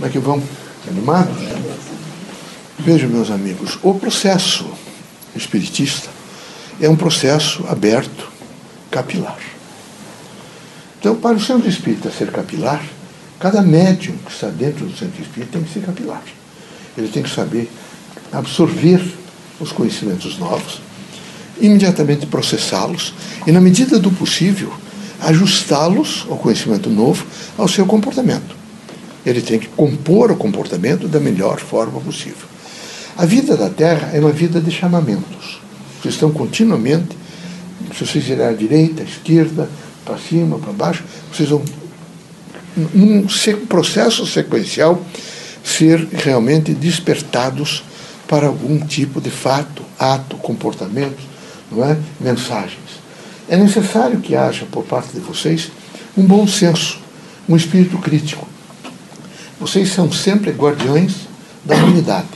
Como é que vão? Animados? Vejam, meus amigos, o processo espiritista é um processo aberto, capilar. Então, para o centro espírita ser capilar, cada médium que está dentro do centro espírita tem que ser capilar. Ele tem que saber absorver os conhecimentos novos, imediatamente processá-los e, na medida do possível, ajustá-los ao conhecimento novo, ao seu comportamento. Ele tem que compor o comportamento da melhor forma possível. A vida da Terra é uma vida de chamamentos. Vocês estão continuamente, se vocês irem à direita, à esquerda, para cima, para baixo, vocês vão, num processo sequencial, ser realmente despertados para algum tipo de fato, ato, comportamento, não é? mensagens. É necessário que haja por parte de vocês um bom senso, um espírito crítico. Vocês são sempre guardiões da humanidade.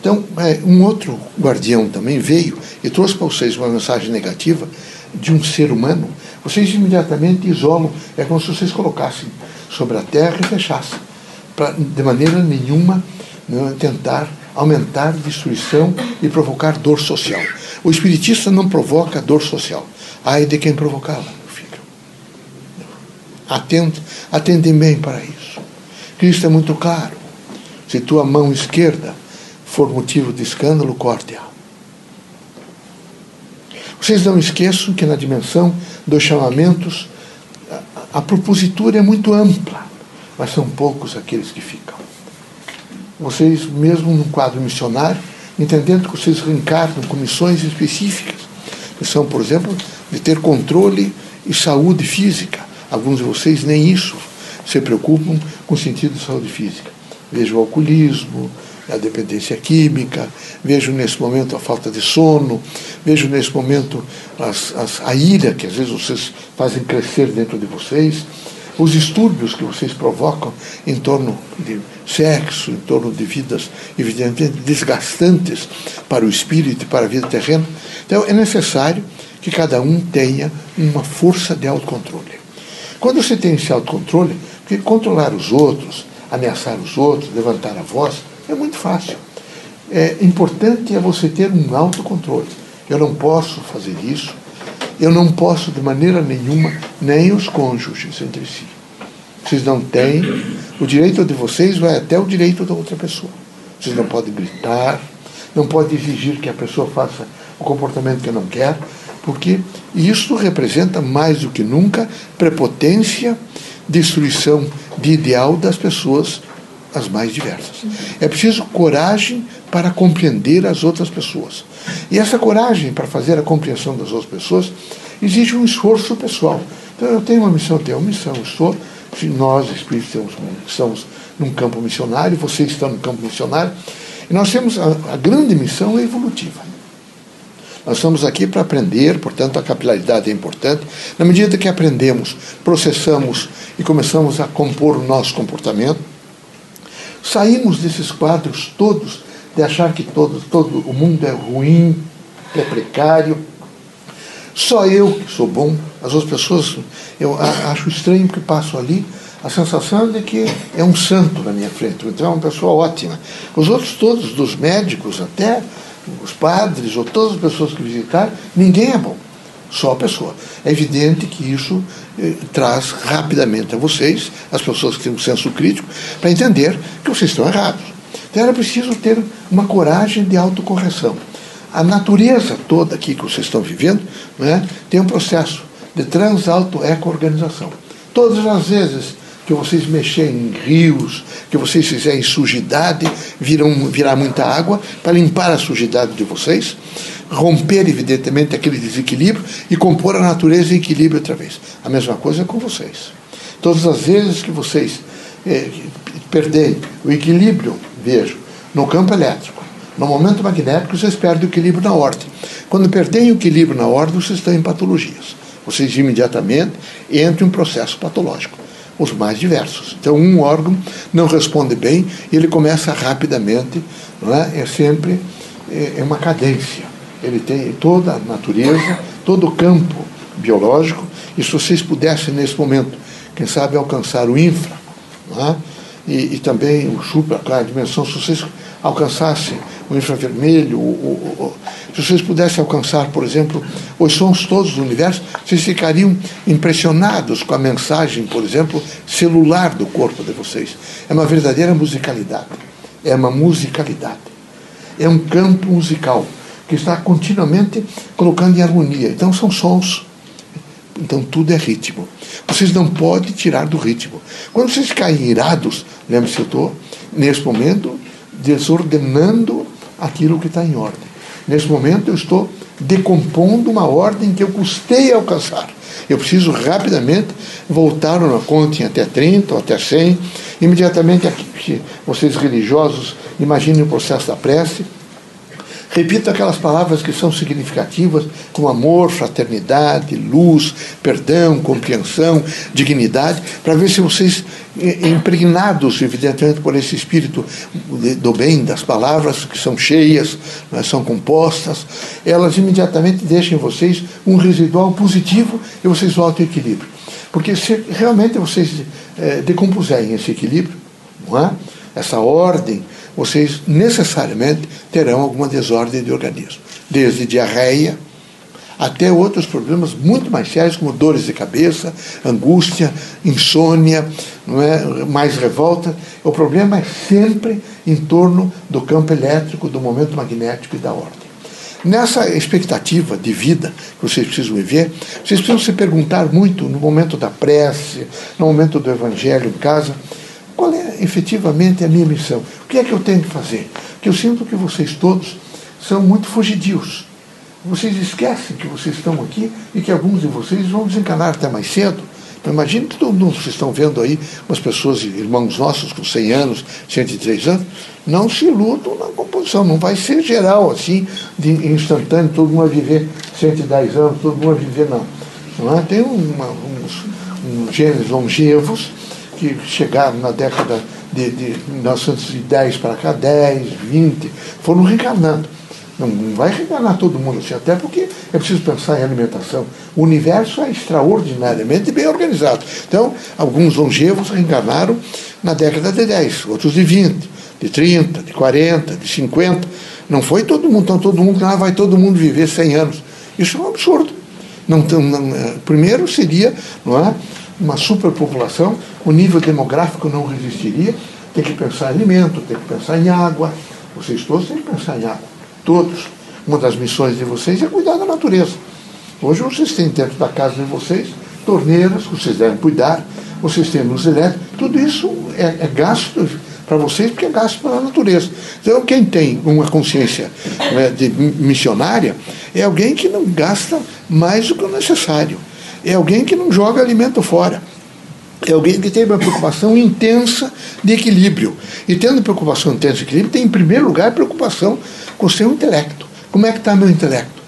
Então, é, um outro guardião também veio e trouxe para vocês uma mensagem negativa de um ser humano. Vocês imediatamente isolam, é como se vocês colocassem sobre a terra e fechassem, de maneira nenhuma não, tentar aumentar destruição e provocar dor social. O espiritista não provoca dor social. Ai de quem provocá-la. Atende, atendem bem para isso. Cristo é muito claro. Se tua mão esquerda for motivo de escândalo, corte-a. Vocês não esqueçam que na dimensão dos chamamentos a, propositura é muito ampla, mas são poucos aqueles que ficam. Vocês, mesmo num quadro missionário, entendendo que vocês reencarnam com missões específicas, que são, por exemplo, de ter controle e saúde física. Alguns de vocês nem isso se preocupam com o sentido de saúde física. Vejo o alcoolismo, a dependência química, vejo nesse momento a falta de sono, vejo nesse momento as, as, a ira que às vezes vocês fazem crescer dentro de vocês, os distúrbios que vocês provocam em torno de sexo, em torno de vidas evidentemente desgastantes para o espírito e para a vida terrena. Então é necessário que cada um tenha uma força de autocontrole. Quando você tem esse autocontrole, porque controlar os outros, ameaçar os outros, levantar a voz, é muito fácil. É importante é você ter um autocontrole. Eu não posso fazer isso, eu não posso de maneira nenhuma, nem os cônjuges entre si. Vocês não têm, o direito de vocês vai até o direito da outra pessoa. Vocês não podem gritar, não podem exigir que a pessoa faça o comportamento que não quer, porque isso representa mais do que nunca prepotência, destruição de ideal das pessoas as mais diversas. É preciso coragem para compreender as outras pessoas. E essa coragem para fazer a compreensão das outras pessoas exige um esforço pessoal. Então eu tenho uma missão, eu tenho uma missão, estou, nós espíritos estamos num campo missionário, vocês estão no campo missionário, e nós temos a, a grande missão evolutiva. Nós estamos aqui para aprender, portanto, a capilaridade é importante. Na medida que aprendemos, processamos e começamos a compor o nosso comportamento, saímos desses quadros todos de achar que todo, todo o mundo é ruim, que é precário. Só eu que sou bom, as outras pessoas, eu acho estranho que passo ali a sensação de que é um santo na minha frente, então é uma pessoa ótima. Os outros todos, dos médicos até, os padres ou todas as pessoas que visitaram, ninguém é bom, só a pessoa. É evidente que isso eh, traz rapidamente a vocês, as pessoas que têm um senso crítico, para entender que vocês estão errados. Então era preciso ter uma coragem de autocorreção. A natureza toda aqui que vocês estão vivendo né, tem um processo de trans-auto-eco-organização. Todas as vezes que vocês mexerem em rios, que vocês fizerem sujidade, viram, virá muita água para limpar a sujidade de vocês, romper, evidentemente, aquele desequilíbrio e compor a natureza em equilíbrio outra vez. A mesma coisa com vocês. Todas as vezes que vocês eh, perderem o equilíbrio, vejo, no campo elétrico, no momento magnético, vocês perdem o equilíbrio na ordem. Quando perdem o equilíbrio na ordem, vocês estão em patologias. Vocês imediatamente entram em um processo patológico os mais diversos. Então, um órgão não responde bem e ele começa rapidamente, é? é sempre é, é uma cadência. Ele tem toda a natureza, todo o campo biológico, e se vocês pudessem, nesse momento, quem sabe, alcançar o infra, é? e, e também o supra, a dimensão, se vocês alcançassem o infravermelho, o, o, se vocês pudessem alcançar, por exemplo, os sons todos do universo, vocês ficariam impressionados com a mensagem, por exemplo, celular do corpo de vocês. É uma verdadeira musicalidade. É uma musicalidade. É um campo musical que está continuamente colocando em harmonia. Então são sons. Então tudo é ritmo. Vocês não podem tirar do ritmo. Quando vocês caem irados, lembre-se, eu estou, nesse momento, desordenando aquilo que está em ordem. Nesse momento, eu estou decompondo uma ordem que eu custei alcançar. Eu preciso rapidamente voltar uma conta até 30 ou até 100. Imediatamente, aqui, vocês religiosos, imaginem o processo da prece Repito aquelas palavras que são significativas, como amor, fraternidade, luz, perdão, compreensão, dignidade, para ver se vocês, impregnados, evidentemente, por esse espírito do bem, das palavras que são cheias, né, são compostas, elas imediatamente deixam em vocês um residual positivo e vocês voltam ao equilíbrio. Porque se realmente vocês é, decompuserem esse equilíbrio, não é? essa ordem, vocês necessariamente terão alguma desordem de organismo, desde diarreia até outros problemas muito mais sérios, como dores de cabeça, angústia, insônia, não é? mais revolta. O problema é sempre em torno do campo elétrico, do momento magnético e da ordem. Nessa expectativa de vida que vocês precisam viver, vocês precisam se perguntar muito no momento da prece, no momento do evangelho em casa, qual é efetivamente a minha missão? O que é que eu tenho que fazer? Porque eu sinto que vocês todos são muito fugidios. Vocês esquecem que vocês estão aqui e que alguns de vocês vão desencanar até mais cedo. Então, imagine que todo mundo, vocês estão vendo aí umas pessoas, irmãos nossos com 100 anos, 103 anos, não se iludam na composição, não vai ser geral assim, de instantâneo, todo mundo vai viver 110 anos, todo mundo vai viver, não. não é? Tem uma, uns, uns genes longevos que chegaram na década de, de 1910 para cá, 10, 20, foram reencarnando. Não, vai reencarnar todo mundo assim, até porque é preciso pensar em alimentação. O universo é extraordinariamente bem organizado. Então, alguns longevos reencarnaram na década de 10, outros de 20, de 30, de 40, de 50. Não foi todo mundo, então todo mundo, ah, vai todo mundo viver 100 anos. Isso é um absurdo. Não, não, é, primeiro seria não é, uma superpopulação, o nível demográfico não resistiria, tem que pensar em alimento, tem que pensar em água. Vocês todos têm que pensar em água. Todos. Uma das missões de vocês é cuidar da natureza. Hoje vocês têm dentro da casa de vocês torneiras, vocês devem cuidar, vocês têm luz elétrica, tudo isso é, é gasto para vocês porque é gasto para a natureza. Então, quem tem uma consciência né, de missionária é alguém que não gasta mais do que o necessário é alguém que não joga alimento fora. É alguém que tem uma preocupação intensa de equilíbrio. E tendo preocupação intensa de equilíbrio, tem em primeiro lugar preocupação com o seu intelecto. Como é que está meu intelecto?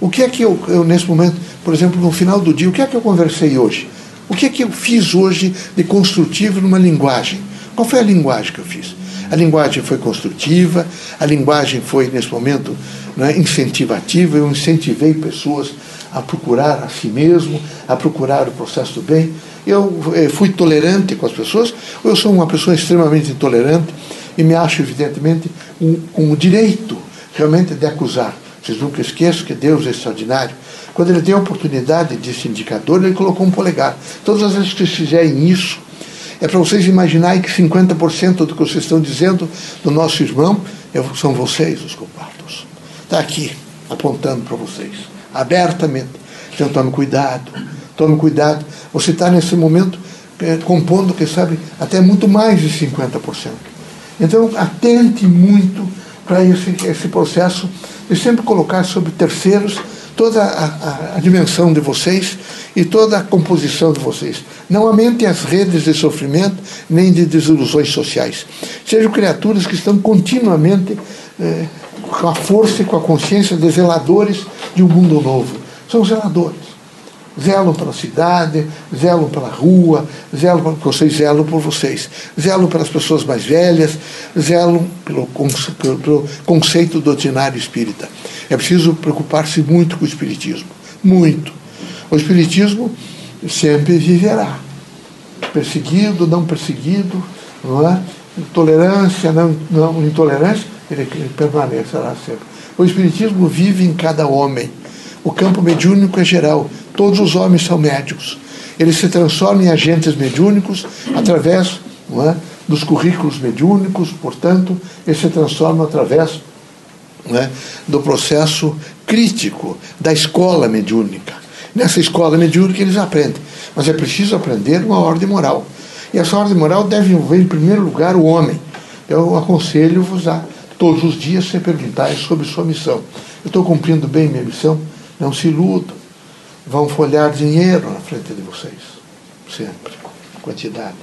O que é que eu, eu, nesse momento, por exemplo, no final do dia, o que é que eu conversei hoje? O que é que eu fiz hoje de construtivo numa linguagem? Qual foi a linguagem que eu fiz? A linguagem foi construtiva, a linguagem foi, nesse momento, né, incentivativa, eu incentivei pessoas a procurar a si mesmo, a procurar o processo do bem. Eu eh, fui tolerante com as pessoas, ou eu sou uma pessoa extremamente intolerante e me acho, evidentemente, um, com o direito realmente de acusar. Vocês nunca esqueçam que Deus é extraordinário. Quando ele deu a oportunidade desse indicador, ele colocou um polegar. Todas as vezes que vocês fizerem isso, é para vocês imaginarem que 50% do que vocês estão dizendo do nosso irmão são vocês os culpados. Está aqui, apontando para vocês abertamente. Então tome cuidado, tome cuidado. Você está nesse momento é, compondo, que sabe, até muito mais de 50%. Então atente muito para esse, esse processo de sempre colocar sobre terceiros toda a, a, a, dimensão de vocês e toda a composição de vocês. Não aumentem as redes de sofrimento nem de desilusões sociais. Sejam criaturas que estão continuamente eh, com a força e com a consciência de zeladores de um mundo novo. São zeladores. Zelam pela cidade, zelam pela rua, zelam, vocês zelam por vocês, zelam pelas pessoas mais velhas, zelam pelo, pelo conceito doutrinário espírita. É preciso preocupar-se muito com o Espiritismo. Muito. O Espiritismo sempre viverá. Perseguido, não perseguido, não é? Tolerância, não, não intolerância, ele, ele permanecerá sempre. O Espiritismo vive em cada homem. O campo mediúnico é geral. Todos os homens são médicos. Eles se transformam em agentes mediúnicos através é, dos currículos mediúnicos, portanto, eles se transformam através é, do processo crítico da escola mediúnica. Nessa escola mediúnica eles aprendem, mas é preciso aprender uma ordem moral. E essa ordem moral deve envolver, em primeiro lugar, o homem. Eu aconselho-vos a, todos os dias, se perguntarem sobre sua missão. Eu estou cumprindo bem minha missão? Não se iludam. Vão folhar dinheiro na frente de vocês. Sempre. Quantidade.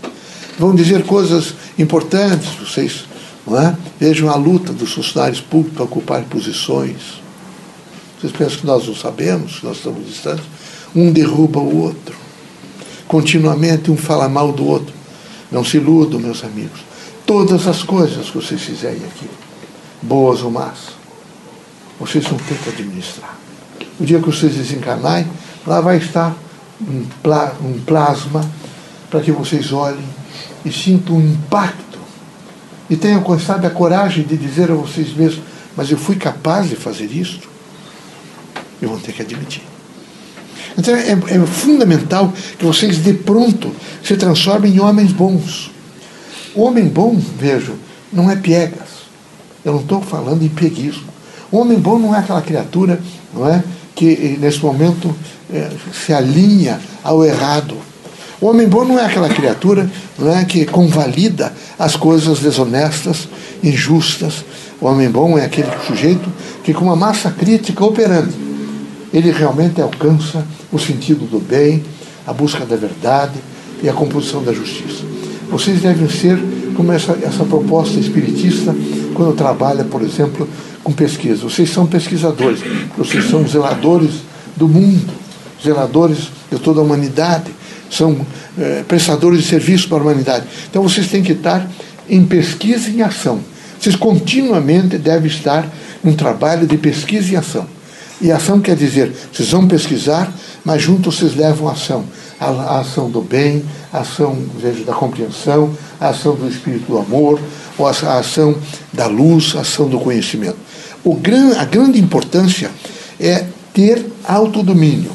Vão dizer coisas importantes, vocês não é? vejam a luta dos funcionários públicos para ocupar posições. Vocês pensam que nós não sabemos, que nós estamos distantes? Um derruba o outro. Continuamente um fala mal do outro. Não se iludam, meus amigos. Todas as coisas que vocês fizerem aqui, boas ou más, vocês vão ter que administrar. O dia que vocês desencarnarem, lá vai estar um, pla um plasma para que vocês olhem e sintam um impacto e tenham, sabe, a coragem de dizer a vocês mesmos: Mas eu fui capaz de fazer isto? E vão ter que admitir. Então é, é fundamental que vocês de pronto se transformem em homens bons. O homem bom, vejo, não é piegas. Eu não estou falando em pieguismo. O homem bom não é aquela criatura não é, que nesse momento é, se alinha ao errado. O homem bom não é aquela criatura não é, que convalida as coisas desonestas, injustas. O homem bom é aquele sujeito que, com uma massa crítica operante, ele realmente alcança o sentido do bem, a busca da verdade e a composição da justiça. Vocês devem ser como essa, essa proposta espiritista quando trabalha, por exemplo, com pesquisa. Vocês são pesquisadores, vocês são zeladores do mundo, zeladores de toda a humanidade, são é, prestadores de serviço para a humanidade. Então vocês têm que estar em pesquisa e em ação. Vocês continuamente devem estar num trabalho de pesquisa e ação. E ação quer dizer, vocês vão pesquisar, mas juntos vocês levam ação. A, a ação do bem, a ação da compreensão, a ação do espírito do amor, ou a, ação da luz, a ação do conhecimento. O gran, a grande importância é ter autodomínio.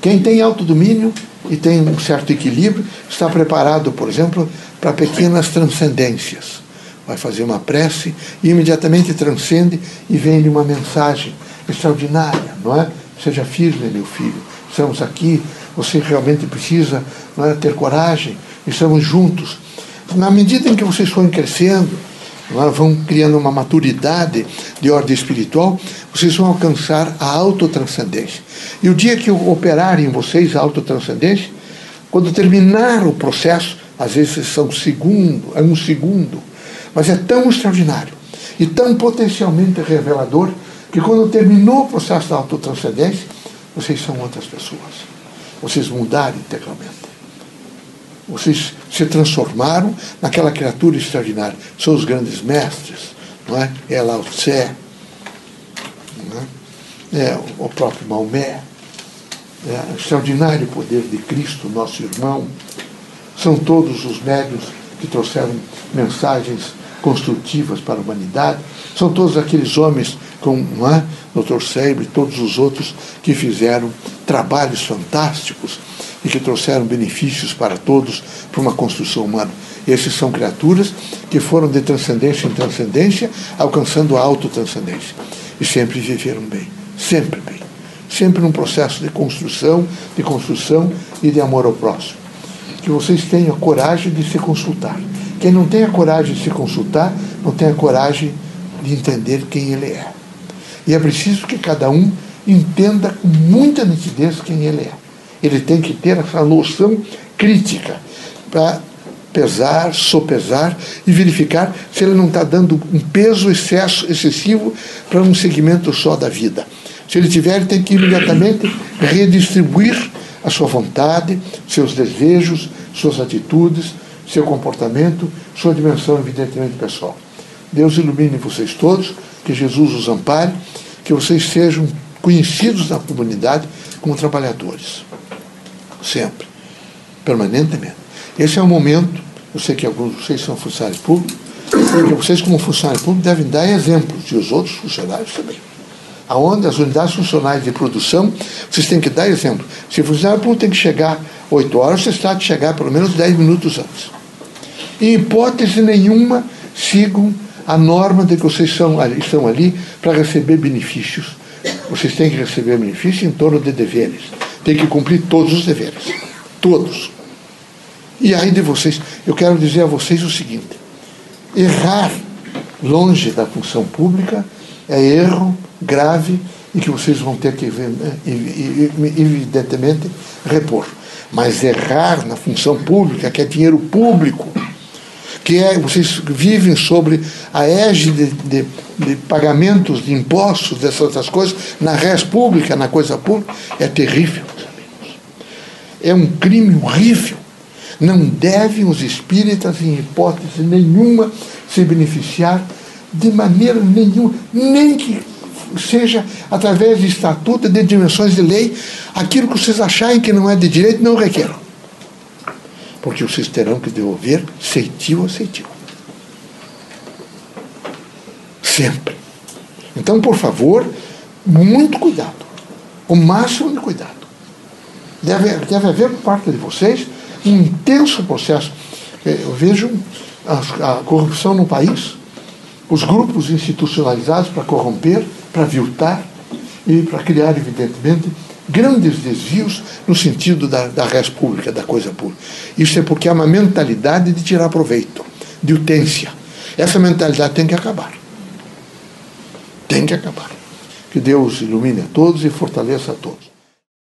Quem tem autodomínio e tem um certo equilíbrio está preparado, por exemplo, para pequenas transcendências. Vai fazer uma prece e imediatamente transcende e vem-lhe uma mensagem extraordinária, não é? Seja firme, meu filho. Estamos aqui, você realmente precisa é, ter coragem, estamos juntos. Na medida em que vocês forem crescendo, vão criando uma maturidade de ordem espiritual, vocês vão alcançar a autotranscendência. E o dia que operarem em vocês a autotranscendência, quando terminar o processo, às vezes são segundo, é um segundo, mas é tão extraordinário e tão potencialmente revelador que quando terminou o processo da autotranscendência, vocês são outras pessoas. Vocês mudaram integralmente. Vocês se transformaram naquela criatura extraordinária. São os grandes mestres, não é? É Lao Tse, é? é o próprio Maomé, é o extraordinário poder de Cristo, nosso irmão. São todos os médios que trouxeram mensagens construtivas para a humanidade. São todos aqueles homens como não é? Dr. Seibre e todos os outros que fizeram trabalhos fantásticos e que trouxeram benefícios para todos para uma construção humana. Esses são criaturas que foram de transcendência em transcendência, alcançando a autotranscendência. E sempre viveram bem, sempre bem. Sempre num processo de construção, de construção e de amor ao próximo. Que vocês tenham coragem de se consultar. Quem não tem a coragem de se consultar, não tem a coragem de entender quem ele é. E é preciso que cada um entenda com muita nitidez quem ele é. Ele tem que ter essa noção crítica para pesar, sopesar e verificar se ele não está dando um peso excesso, excessivo para um segmento só da vida. Se ele tiver, ele tem que imediatamente redistribuir a sua vontade, seus desejos, suas atitudes, seu comportamento, sua dimensão, evidentemente, pessoal. Deus ilumine vocês todos, que Jesus os ampare, que vocês sejam conhecidos na comunidade como trabalhadores. Sempre. Permanentemente. Esse é o momento eu sei que alguns de vocês são funcionários públicos, porque vocês, como funcionários públicos, devem dar exemplos, e os outros funcionários também. Aonde as unidades funcionais de produção, vocês têm que dar exemplo. Se o funcionário público tem que chegar 8 horas, vocês tratam de chegar pelo menos 10 minutos antes. Em hipótese nenhuma, sigam a norma de que vocês são, estão ali para receber benefícios. Vocês têm que receber benefícios em torno de deveres. Tem que cumprir todos os deveres. Todos. E aí de vocês, eu quero dizer a vocês o seguinte: errar longe da função pública é erro grave e que vocês vão ter que, evidentemente, repor. Mas errar na função pública, que é dinheiro público, que é, vocês vivem sobre a égide de, de, de pagamentos de impostos, dessas outras coisas, na res pública, na coisa pública, é terrível. É um crime horrível. Não devem os espíritas, em hipótese nenhuma, se beneficiar de maneira nenhuma, nem que seja através de estatuto, de dimensões de lei, aquilo que vocês acharem que não é de direito, não requeram. Porque vocês terão que devolver ceitil a ceitil. Sempre. Então, por favor, muito cuidado. O máximo. Deve, deve haver por parte de vocês um intenso processo. Eu vejo a, a corrupção no país, os grupos institucionalizados para corromper, para viltar e para criar, evidentemente, grandes desvios no sentido da, da res pública, da coisa pública. Isso é porque há uma mentalidade de tirar proveito, de utência. Essa mentalidade tem que acabar. Tem que acabar. Que Deus ilumine a todos e fortaleça a todos.